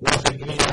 Gracias.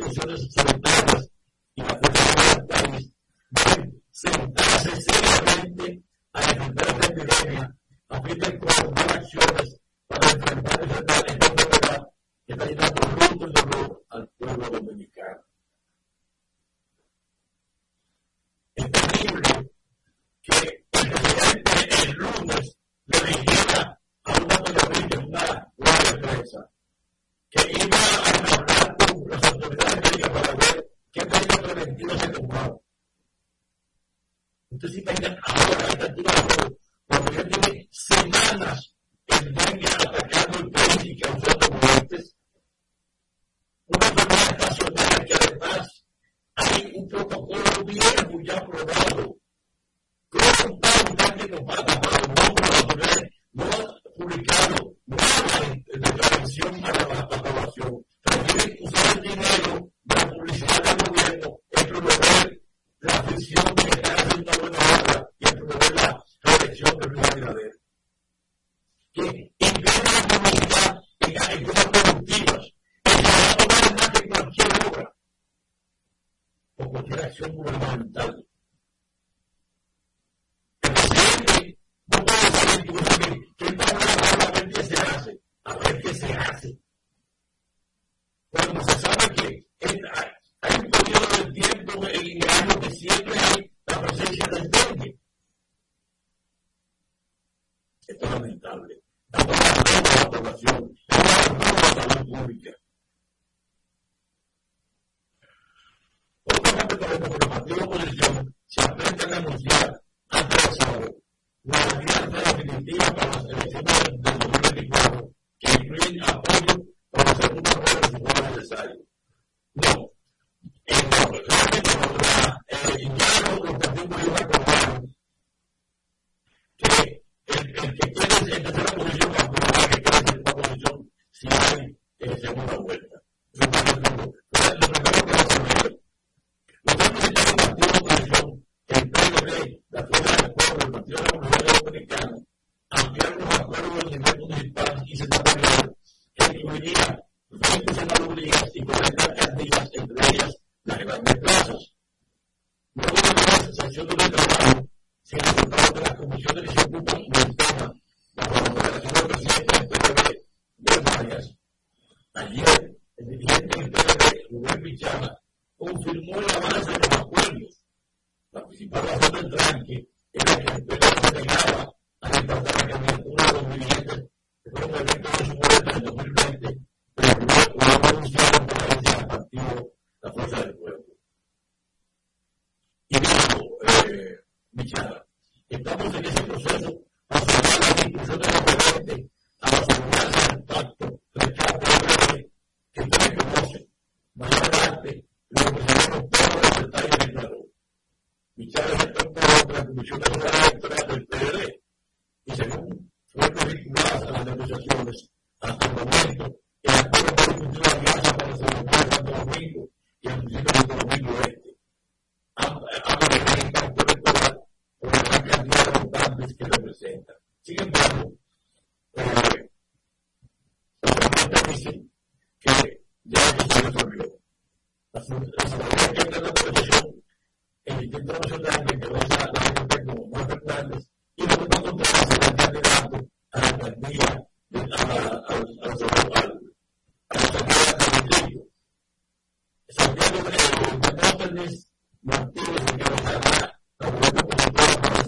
funciones son y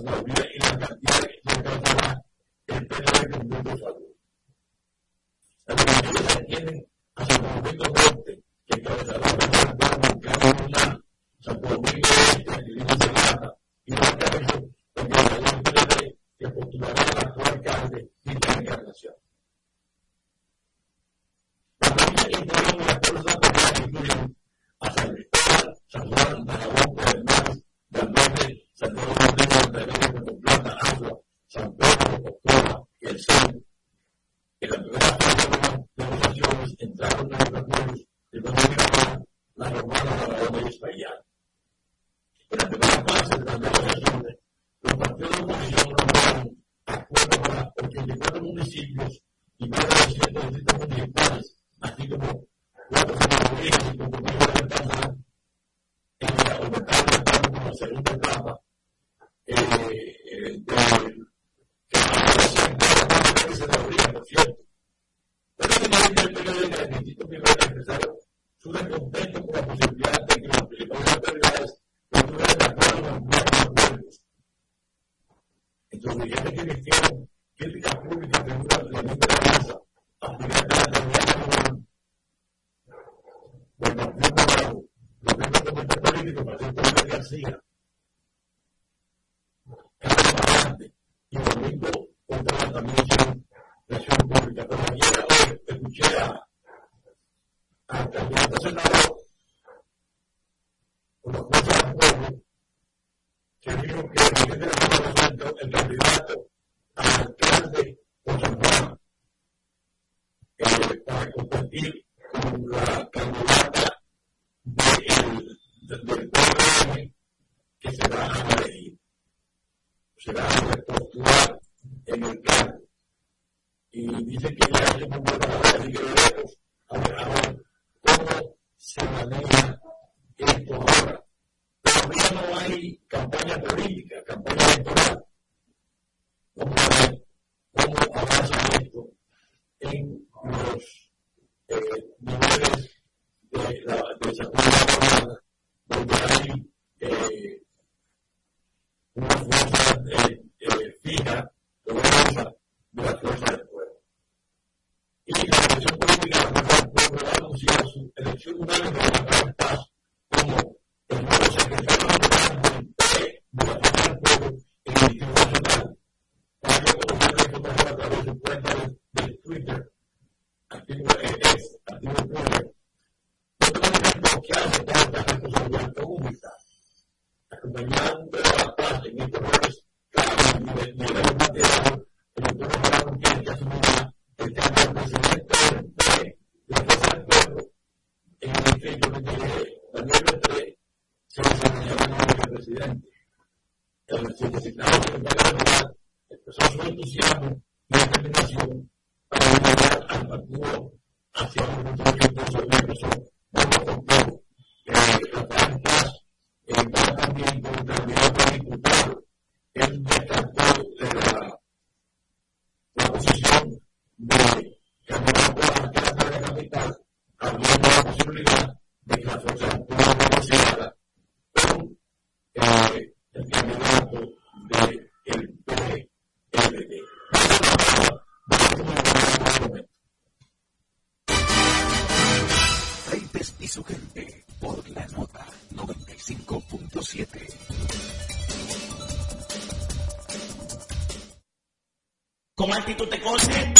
doble y la cantidad que el con puntos salud. Las dimensiones se atienden a su conjunto fuerte Y dice que ya hay un buen así que veremos a ver cómo se maneja esto ahora. Todavía no hay campaña política, campaña electoral. Vamos a ver cómo avanza esto en los eh, niveles con actitud te concentra.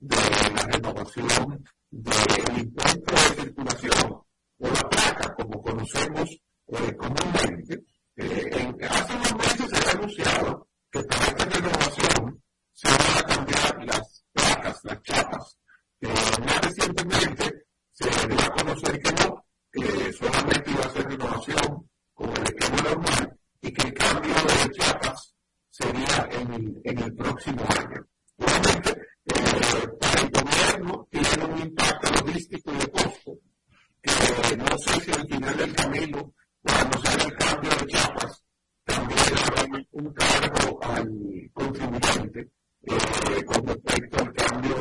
de la renovación del impuesto de circulación o la placa, como conocemos eh, comúnmente, eh, hace unos meses se ha anunciado que para esta renovación se van a cambiar las placas, las chapas. Eh, más recientemente se dio a conocer que no, que solamente iba a ser renovación con el esquema normal y que el cambio de chapas sería en, en el próximo año. Realmente, para el gobierno tiene un impacto logístico de costo. No sé si al final del camino, cuando se haga el cambio de chapas, también habrá un cargo al contribuyente con respecto al cambio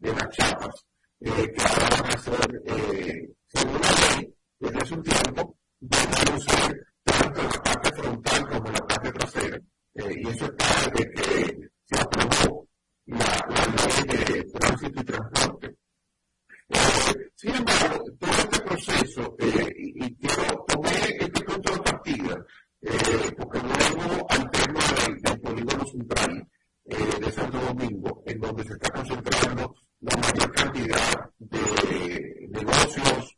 de, las chapas, que ahora van a ser, según la ley, desde un tiempo, van a usar tanto la parte frontal como la parte trasera. y eso está desde que se aprobó la, la ley de tránsito y transporte. Sin embargo, todo este proceso, eh, y, y yo este punto de partida, eh, porque luego al tema del, polígono central eh, de Santo Domingo, en donde se está concentrando la mayor cantidad de negocios,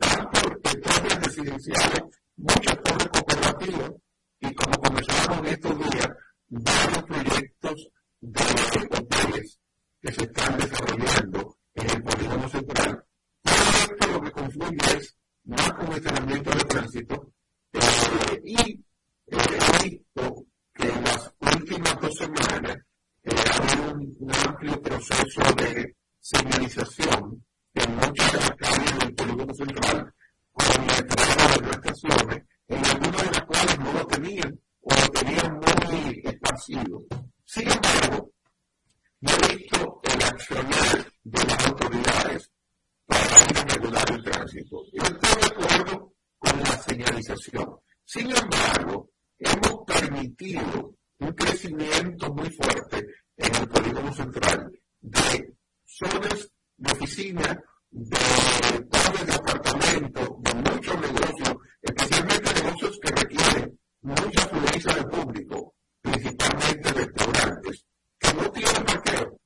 tanto de torres residenciales, muchas torres cooperativas, y como comenzaron estos días, varios proyectos de los hoteles que se están desarrollando en el polígono central. Todo esto lo que confunde es más congestionamiento de tránsito eh, y eh, he visto que en las últimas dos semanas eh, ha habido un, amplio proceso de señalización en muchas de las calles del polígono central con la entrada de las estaciones, en algunas de las cuales no lo tenían o lo tenían muy esparcido. Sin embargo, no he visto el accionar de las autoridades para regular el tránsito. Yo estoy de acuerdo con la señalización. Sin embargo, hemos permitido un crecimiento muy fuerte en el polígono central de zonas de oficina, de torres de apartamento, de muchos negocios, especialmente negocios que requieren mucha fluencia del público principalmente restaurantes, que no tienen parqueo.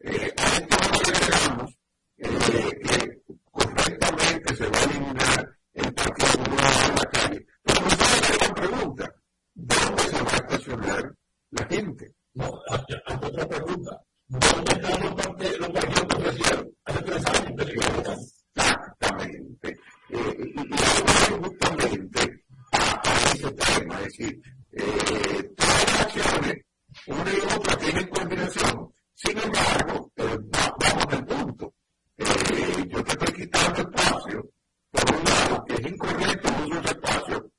Eh, a esto nos agregamos eh, que correctamente se va a eliminar el parqueo de la calle. Pero no se la pregunta, ¿dónde se va a estacionar la gente? No, hay otra pregunta. ¿Dónde están los parqueos los parqueos que ofrecieron hace tres años? Exactamente. Eh, Justamente a, a ese tema, decir, eh todas las acciones una y otra tienen combinación sin embargo vamos al punto yo te estoy quitando espacio por un lado que es incorrecto no un espacio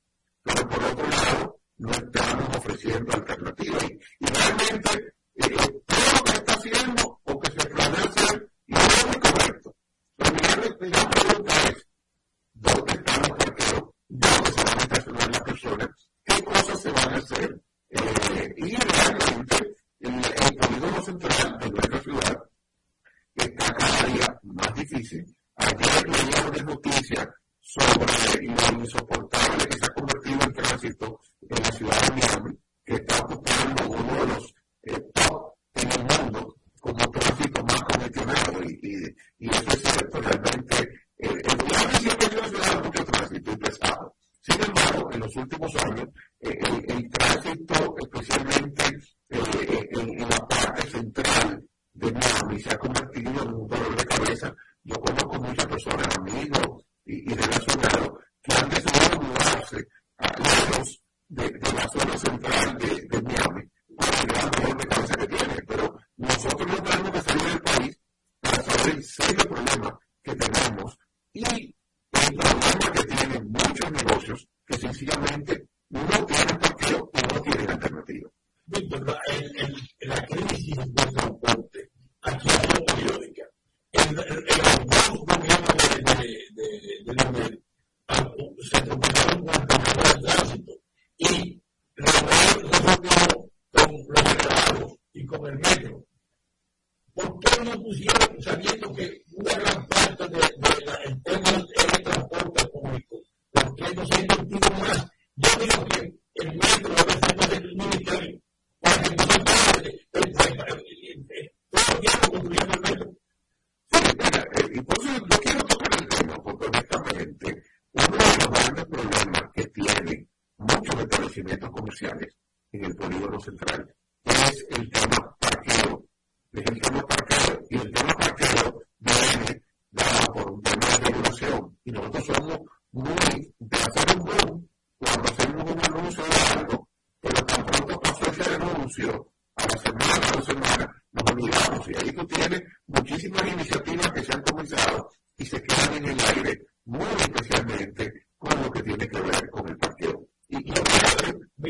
pero por otro lado no estamos ofreciendo alternativas y realmente lo que está haciendo o que se planea hacer no es muy correcto la primera pregunta es dónde estamos el peor dónde se son las personas cosas se van a hacer. Eh, y realmente el, el polígono central de nuestra ciudad está cada día más difícil. Ayer leíamos de noticia sobre lo insoportable que se ha convertido el tránsito en la ciudad de Miami, que está ocupando un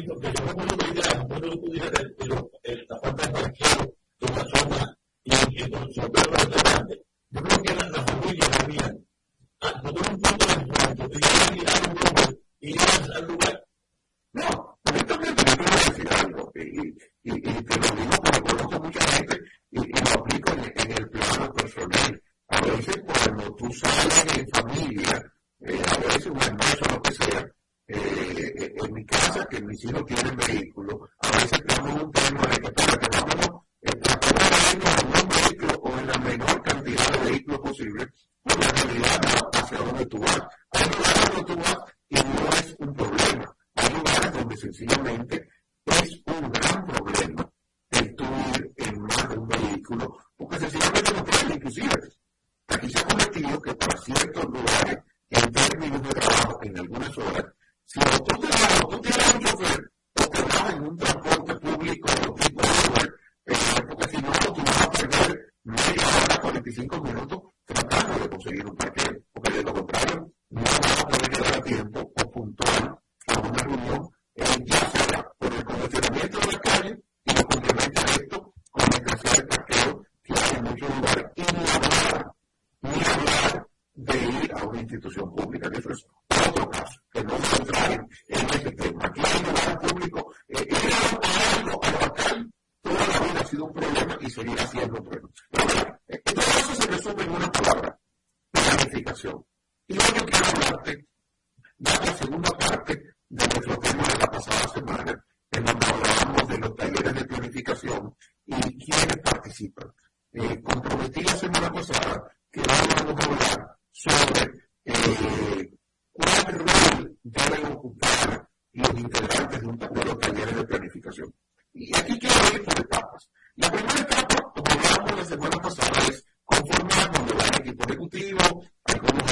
conflictos que yo no lo Y aquí quiero ir por etapas. La primera etapa, como hablábamos la semana pasada, es conformar donde va el equipo ejecutivo, algunos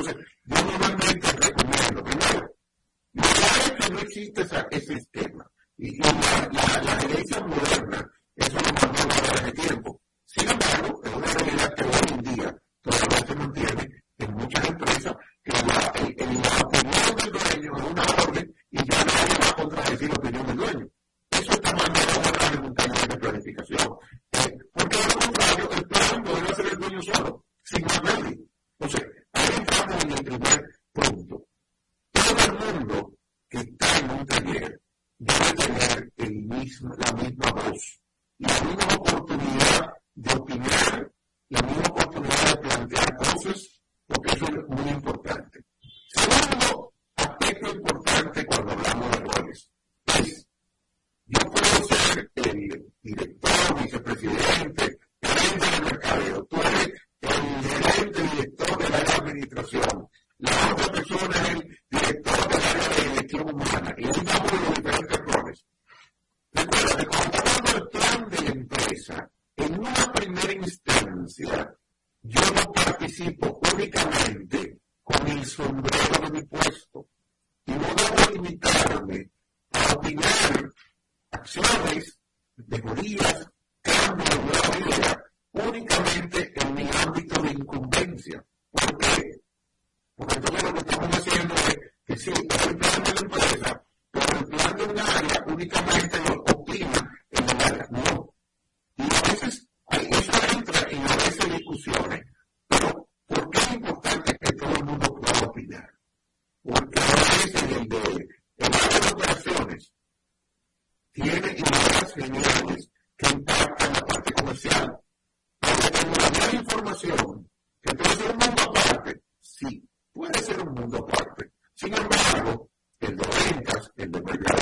Entonces, embargo, el de rentas, el de muebles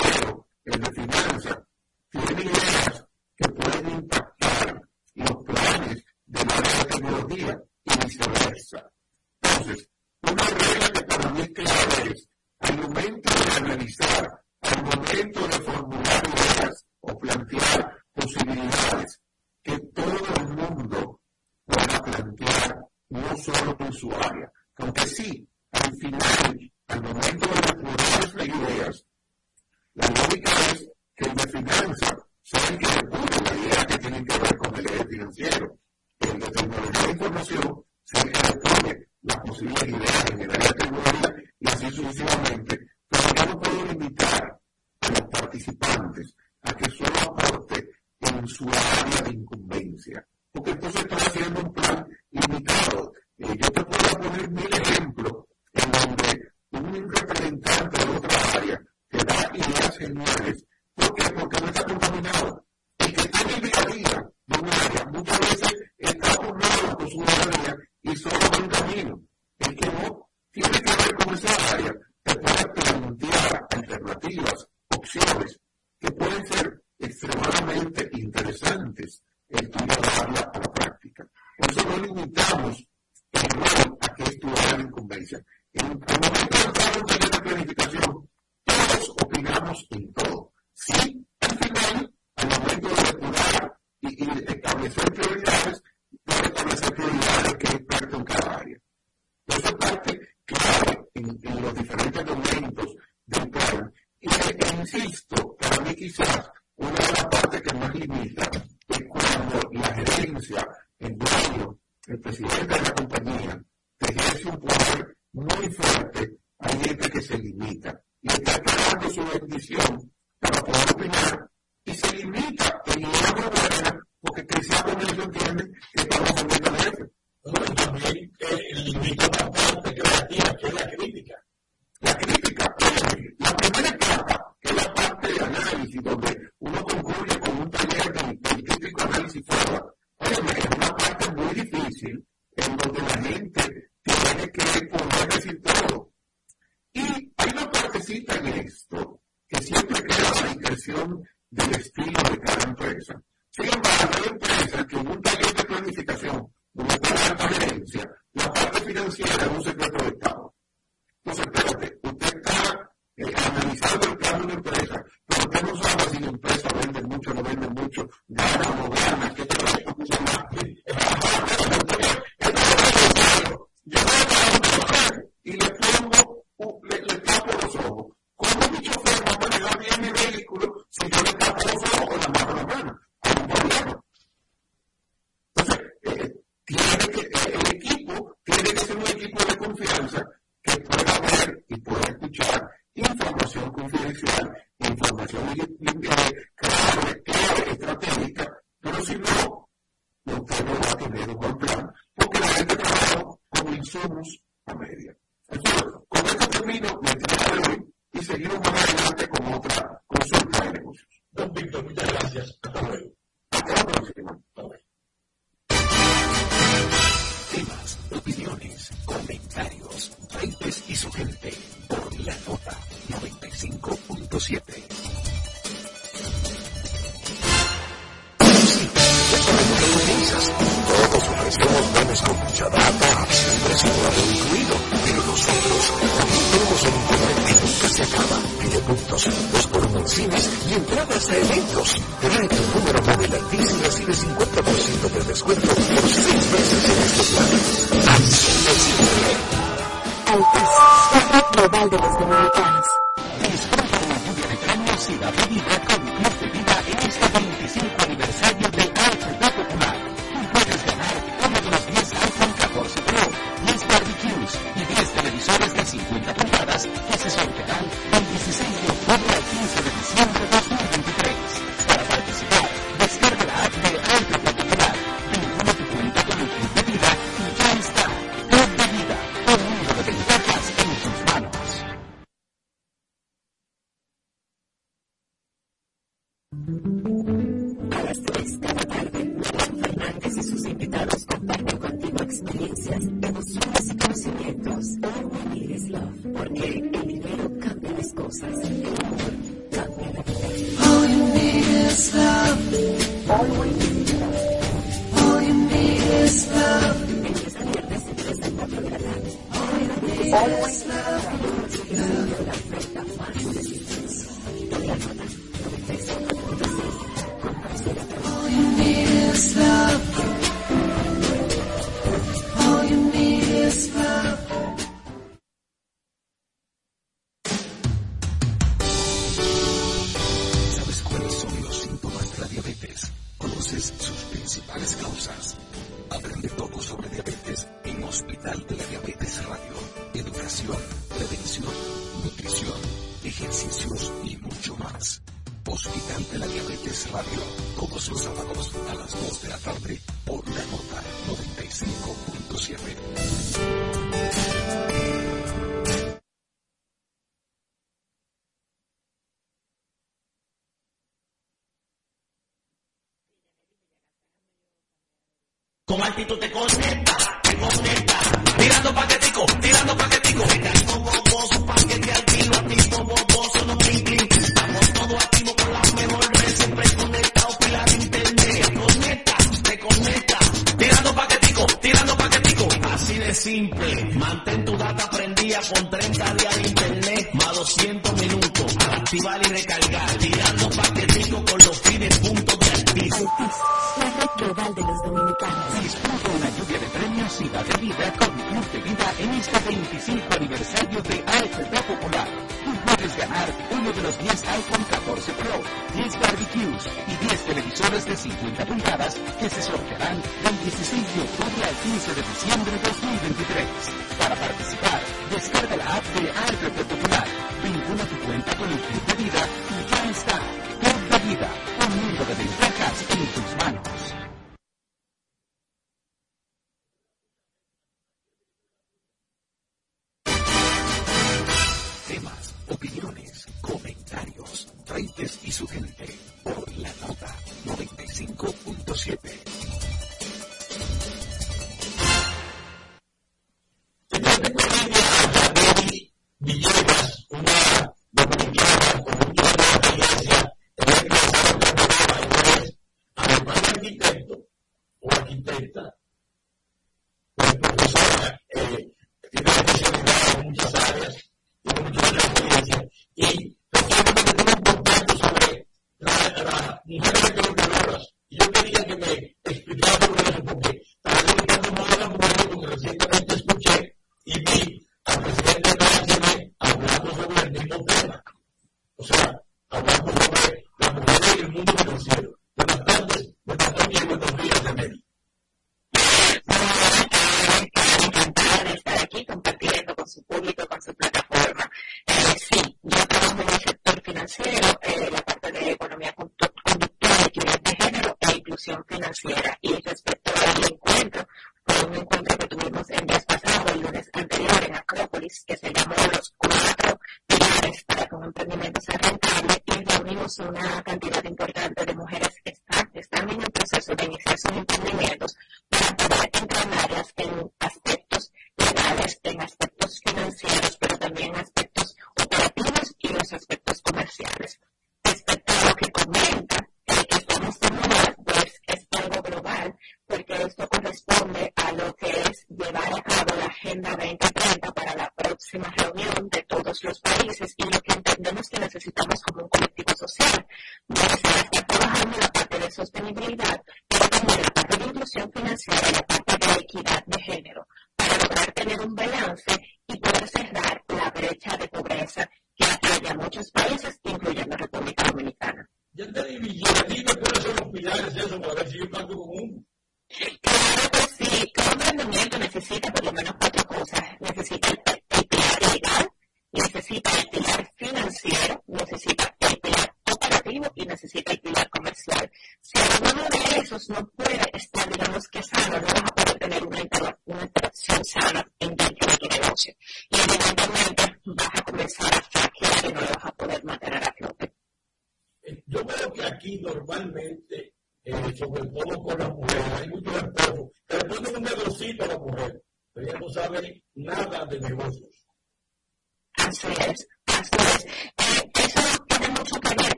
para poder opinar y se limita en otra manera porque quizás ellos entienden que estamos en el F. No, también eh, limita Tu número móvil a ti y recibe 50% de descuento por 6 meses en este plan. Así de. Altis, la red global de los dominicanos. Con altitud te conecta, te conecta. Tirando paquetico, tirando paquetico. Tirando boboso, paquete al tiro, activo boboso, no clink Estamos todos activos con la mejor red, siempre conectados por la internet. Conecta, te conecta. Tirando paquetico, tirando paquetico. Así de simple. Mantén tu data prendida con 30 días aniversario de AFP Popular. Tú puedes ganar uno de los 10 iPhone 14 Pro, 10 barbecues y 10 televisores de 50 pulgadas que se sortearán del 16 de octubre al 15 de diciembre de 2023. Para participar, descarga la app de AFP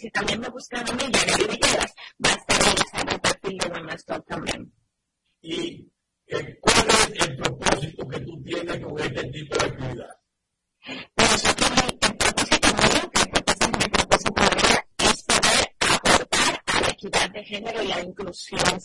si también me buscan a mí, Yareli Villegas, va a estar en el perfil de Women's Talk también. ¿Y eh, cuál es el propósito que tú tienes con este tipo de actividad? Para nosotros el propósito mío, que es mi propósito de vida, es poder aportar a la equidad de género y a la inclusión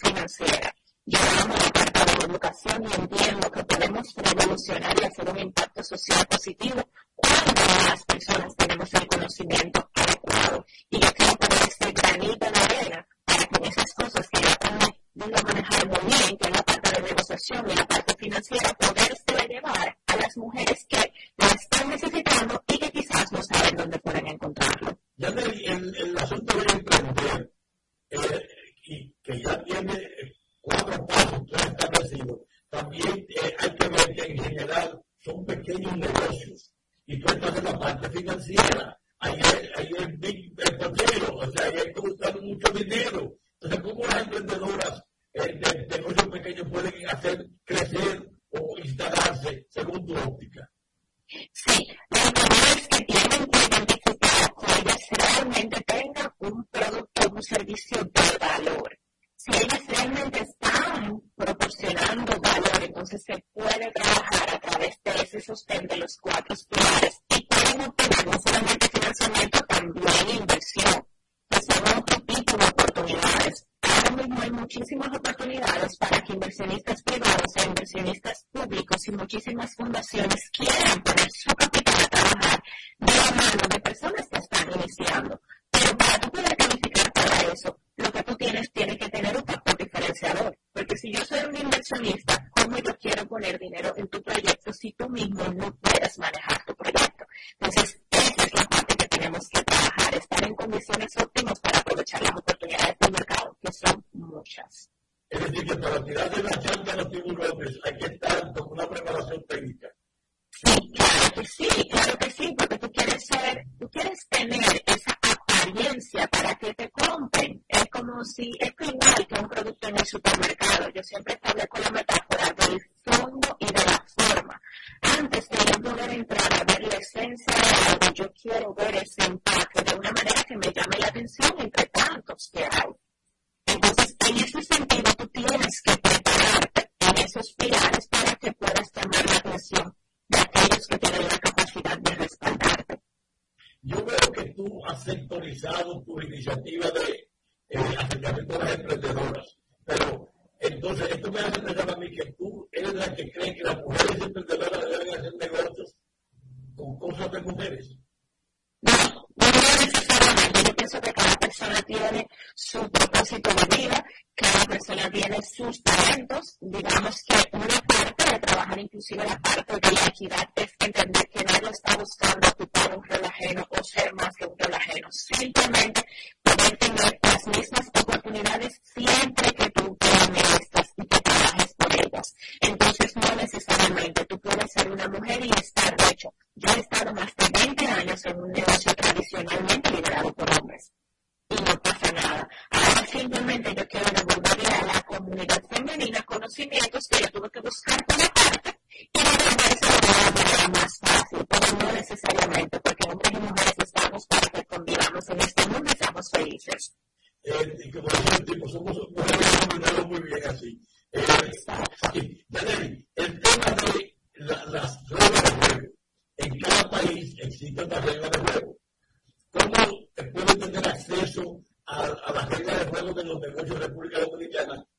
muchas. Es decir, que para tirar de la chanta a los tiburones hay que estar con una preparación técnica. Sí, claro que sí, claro que sí, porque tú quieres ser, tú quieres tener esa apariencia para que te compren. Es como si, es igual que un producto en el supermercado. Yo siempre establezco la metáfora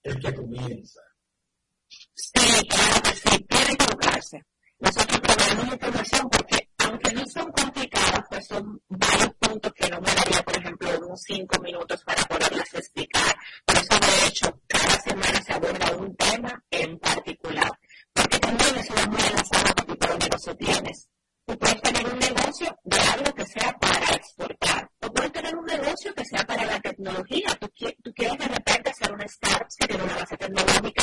el que comienza. Sí, claro que sí, puede equivocarse. Nosotros proveemos información porque, aunque no son complicadas, pues son varios puntos que no me daría, por ejemplo, unos cinco minutos para poderlas explicar. Por eso, de hecho, cada semana se aborda un tema en particular. Porque también eso es muy enlazado al tipo de negocio tienes. Tú puedes tener un negocio de algo que sea para exportar. O puedes tener un negocio que sea para la tecnología. Tú, tú quieres de repente hacer un estado en una base tecnológica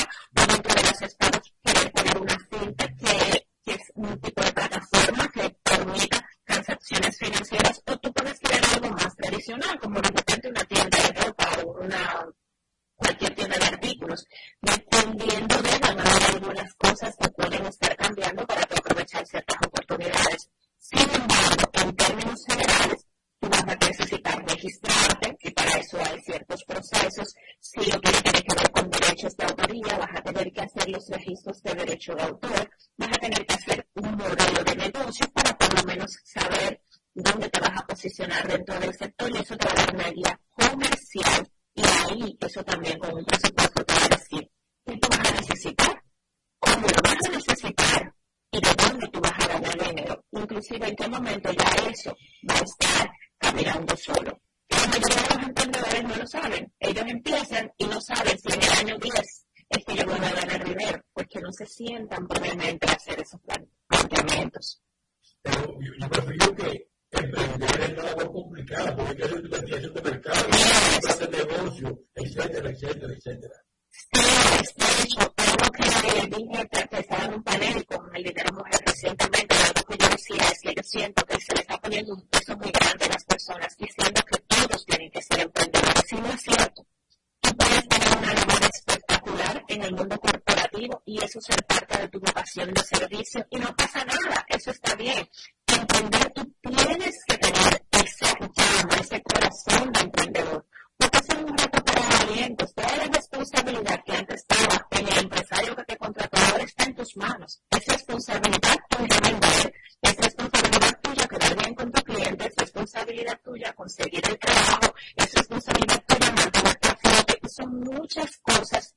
parte de tu vocación de servicio y no pasa nada, eso está bien. Emprender, tú tienes que tener ese llama, ese corazón de emprendedor, porque es un reto para valientes. Pues, toda la responsabilidad que antes estaba en el empresario que te contrató ahora está en tus manos. Es responsabilidad tuya vender, es responsabilidad tuya que quedar bien con tu cliente, es responsabilidad tuya conseguir el trabajo, es responsabilidad tuya mantenerte a flote. Y son muchas cosas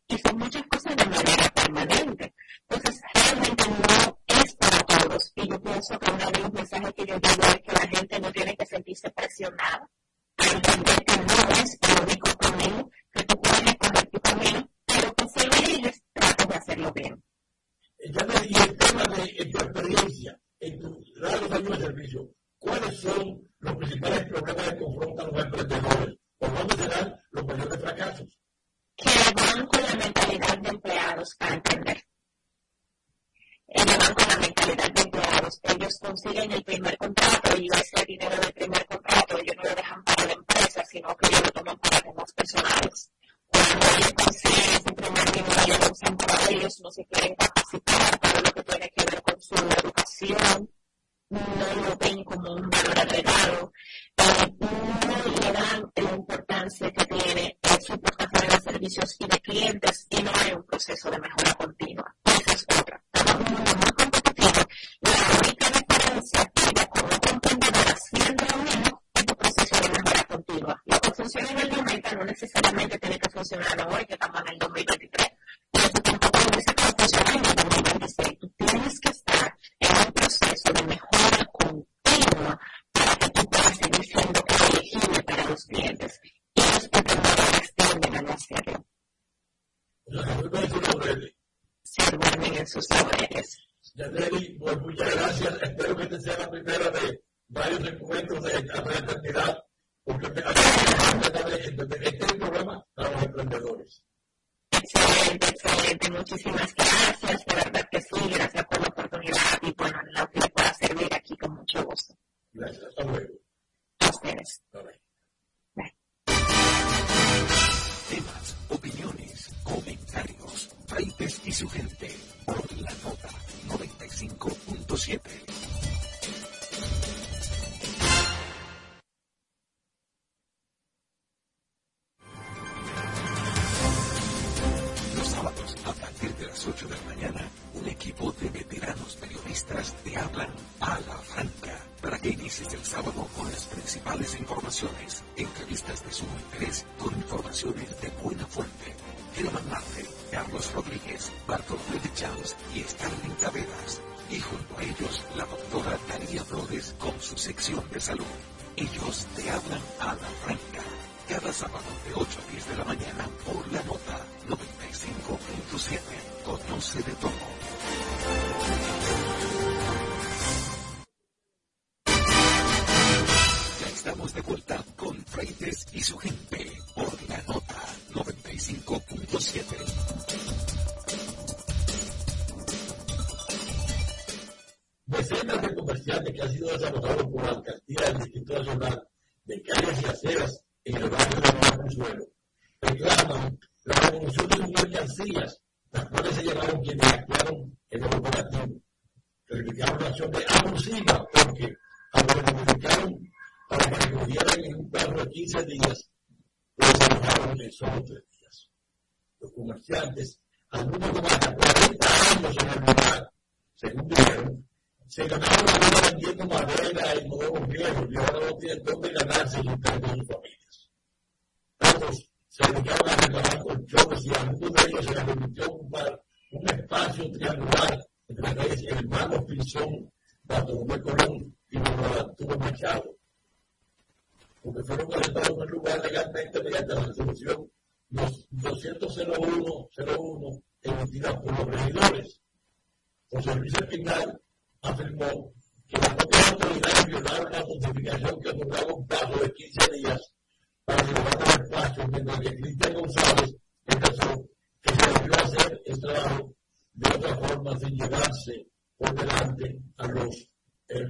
gracias. Espero que este sea la primera de varios encuentros de gran cantidad usted volvió y ahora no tiene dónde ganarse el interés de sus familias. Otros se dedicaban a reclamar colchones y a algunos de ellos se les permitió ocupar un espacio triangular entre las calles Hermanos Pinzón, Bartolomé Colón y Manuel Arturo Machado, porque fueron conectados en lugar legalmente mediante la resolución 201-01 emitida por los regidores. José Luis Espinal afirmó que las propias autoridades violaron la justificación que otorgaba un plazo de 15 días para llevar al espacio, mientras que Cristian González empezó que se debió hacer el trabajo de otra forma sin llevarse por delante a los, eh,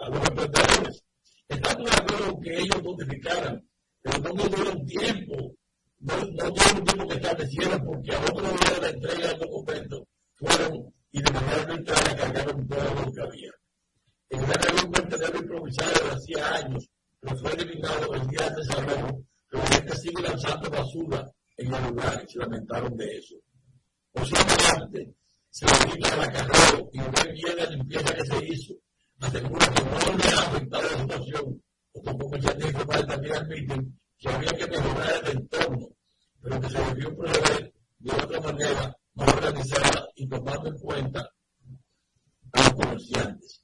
a los emprendedores. Estamos de acuerdo que ellos notificaran, pero no nos dieron tiempo, no, no dieron tiempo que establecieran porque a otro día la entrega del documento fueron y de manera arbitraria cargaron todo lo que había. En una reunión de improvisada de hacía años, pero fue eliminado el día de desarrollo, pero gente sigue lanzando basura en el lugar y se lamentaron de eso. Por su parte, se quita la carrera y ve bien la limpieza que se hizo, asegura que no le ha afectado la situación, o tampoco ya tiene que también admiten que había que mejorar el entorno, pero que se debió proceder de otra manera más organizada y tomando en cuenta a los comerciantes.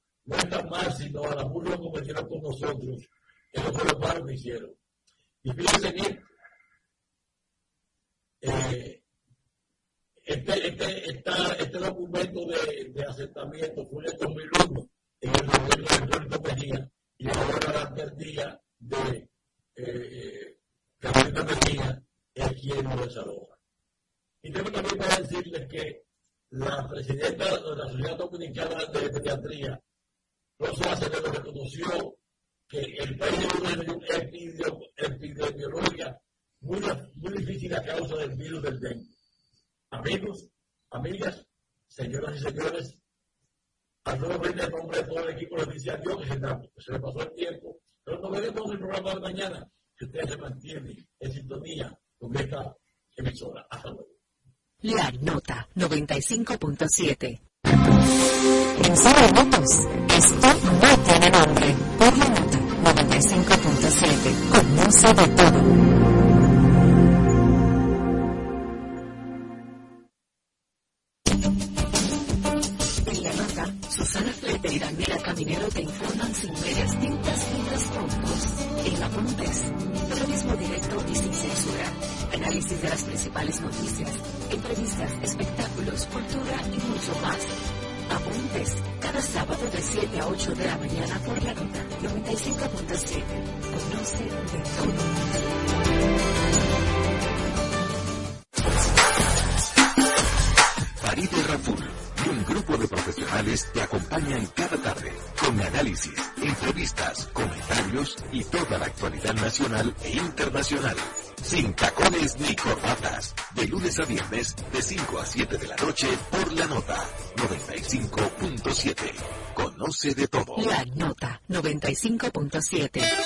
no está mal, sino a la burla como hicieron con nosotros. Eso fue lo que hicieron. Y fíjense bien, eh, este, este, esta, este documento de, de, asentamiento fue en el 2001 en el gobierno de Puerto Mejía y ahora la alcaldía de eh, Carolina Mejía es quien lo desaloja. Y tengo también para decirles que la presidenta de la Sociedad Dominicana de Pediatría, Rosa Acevedo, reconoció que el país tiene una epidemiología muy, muy difícil a causa del virus del dengue. Amigos, amigas, señoras y señores, a todos frente el nombre de todo el equipo les dice adiós, que se, le pasó el tiempo. Pero nos veremos el programa de mañana, que ustedes se mantienen en sintonía con esta emisora. Hasta luego. La Nota 95.7 En segundos, esto no tiene nombre. Por la Nota 95.7, conoce de todo. 95.7.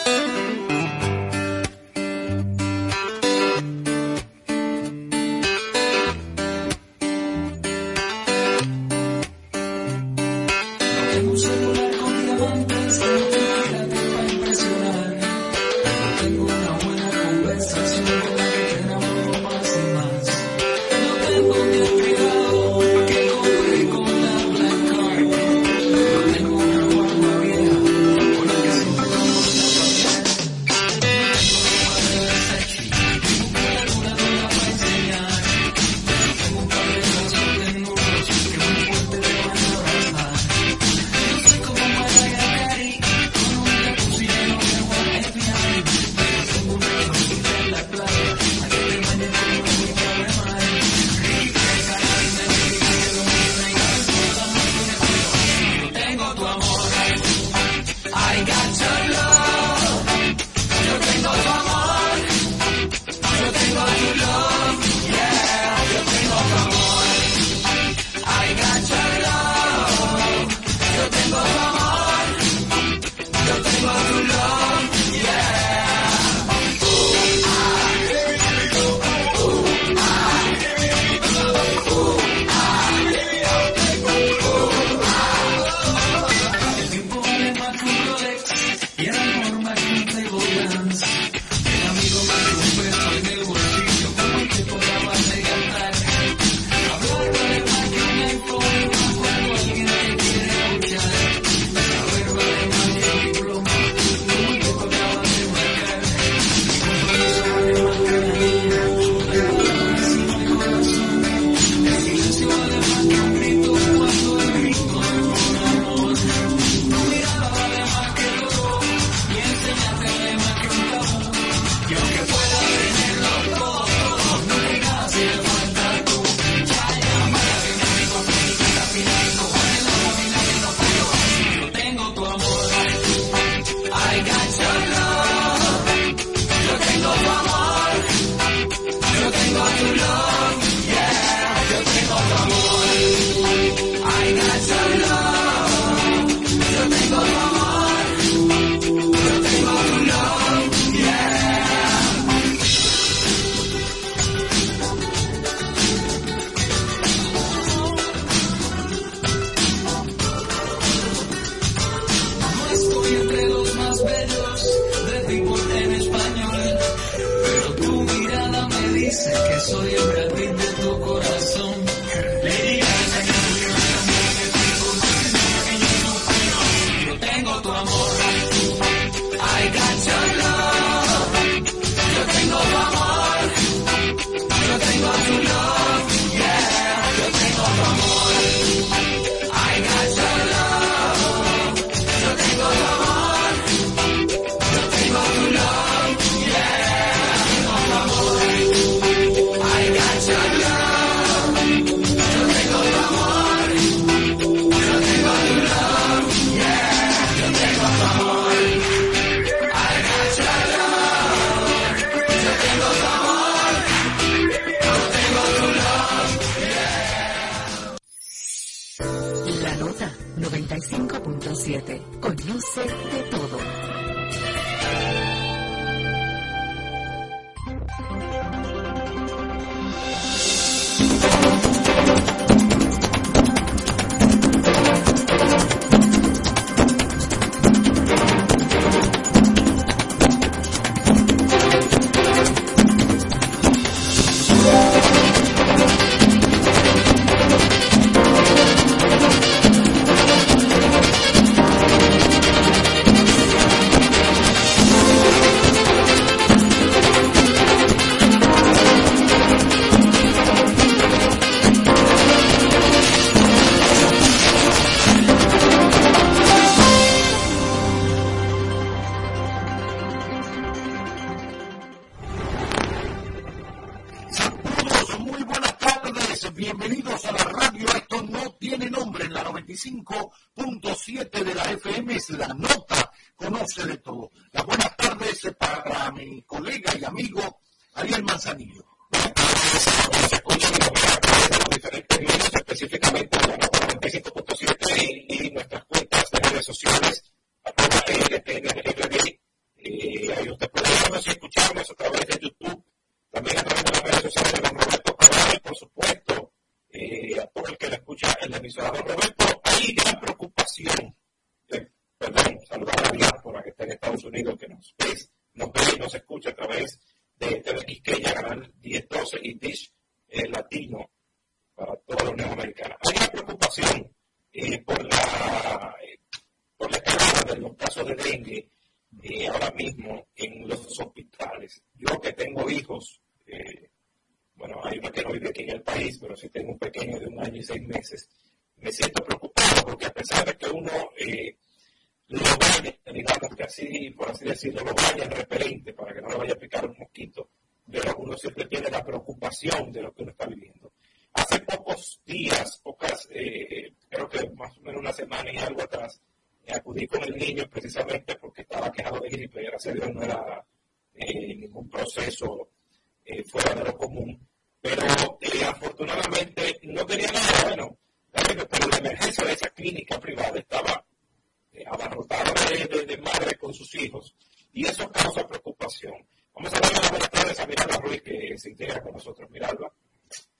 abarrotada de, de, de madres con sus hijos y eso causa preocupación. Vamos a darle las buenas tardes a Miralba Ruiz que se integra con nosotros. Miralba.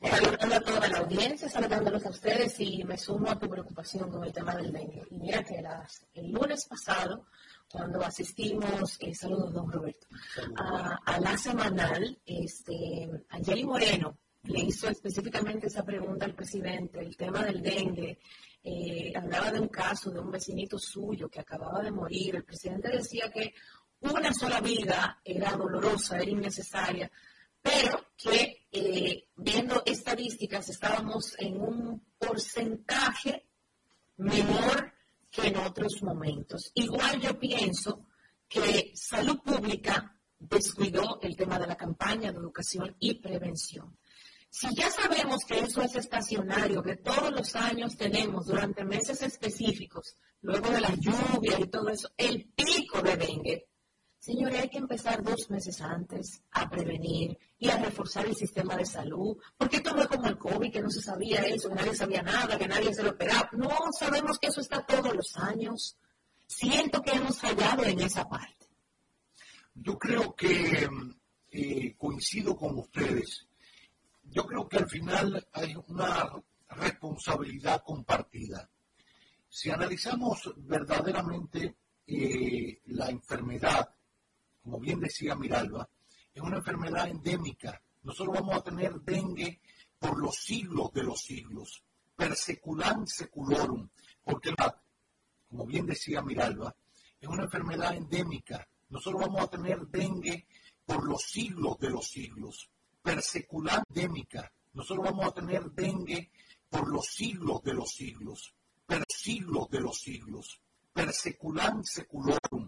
Saludando a toda la audiencia, saludándolos a ustedes y me sumo a tu preocupación con el tema del dengue. Y mira que las, el lunes pasado, cuando asistimos, eh, saludos don Roberto, a, a la semanal, este, Angeli Moreno le hizo específicamente esa pregunta al presidente, el tema del dengue. Eh, hablaba de un caso de un vecinito suyo que acababa de morir. El presidente decía que una sola vida era dolorosa, era innecesaria, pero que eh, viendo estadísticas estábamos en un porcentaje menor que en otros momentos. Igual yo pienso que salud pública descuidó el tema de la campaña de educación y prevención. Si ya sabemos que eso es estacionario, que todos los años tenemos durante meses específicos, luego de la lluvia y todo eso, el pico de dengue, Señores, hay que empezar dos meses antes a prevenir y a reforzar el sistema de salud, porque esto no es como el COVID, que no se sabía eso, que nadie sabía nada, que nadie se lo esperaba. No, sabemos que eso está todos los años. Siento que hemos fallado en esa parte. Yo creo que eh, coincido con ustedes. Yo creo que al final hay una responsabilidad compartida. Si analizamos verdaderamente eh, la enfermedad, como bien decía Miralba, es una enfermedad endémica. Nosotros vamos a tener dengue por los siglos de los siglos. Perseculan seculorum. Porque, como bien decía Miralba, es una enfermedad endémica. Nosotros vamos a tener dengue por los siglos de los siglos. Perseculan endémica. Nosotros vamos a tener dengue por los siglos de los siglos. Per siglos de los siglos. Perseculan seculorum.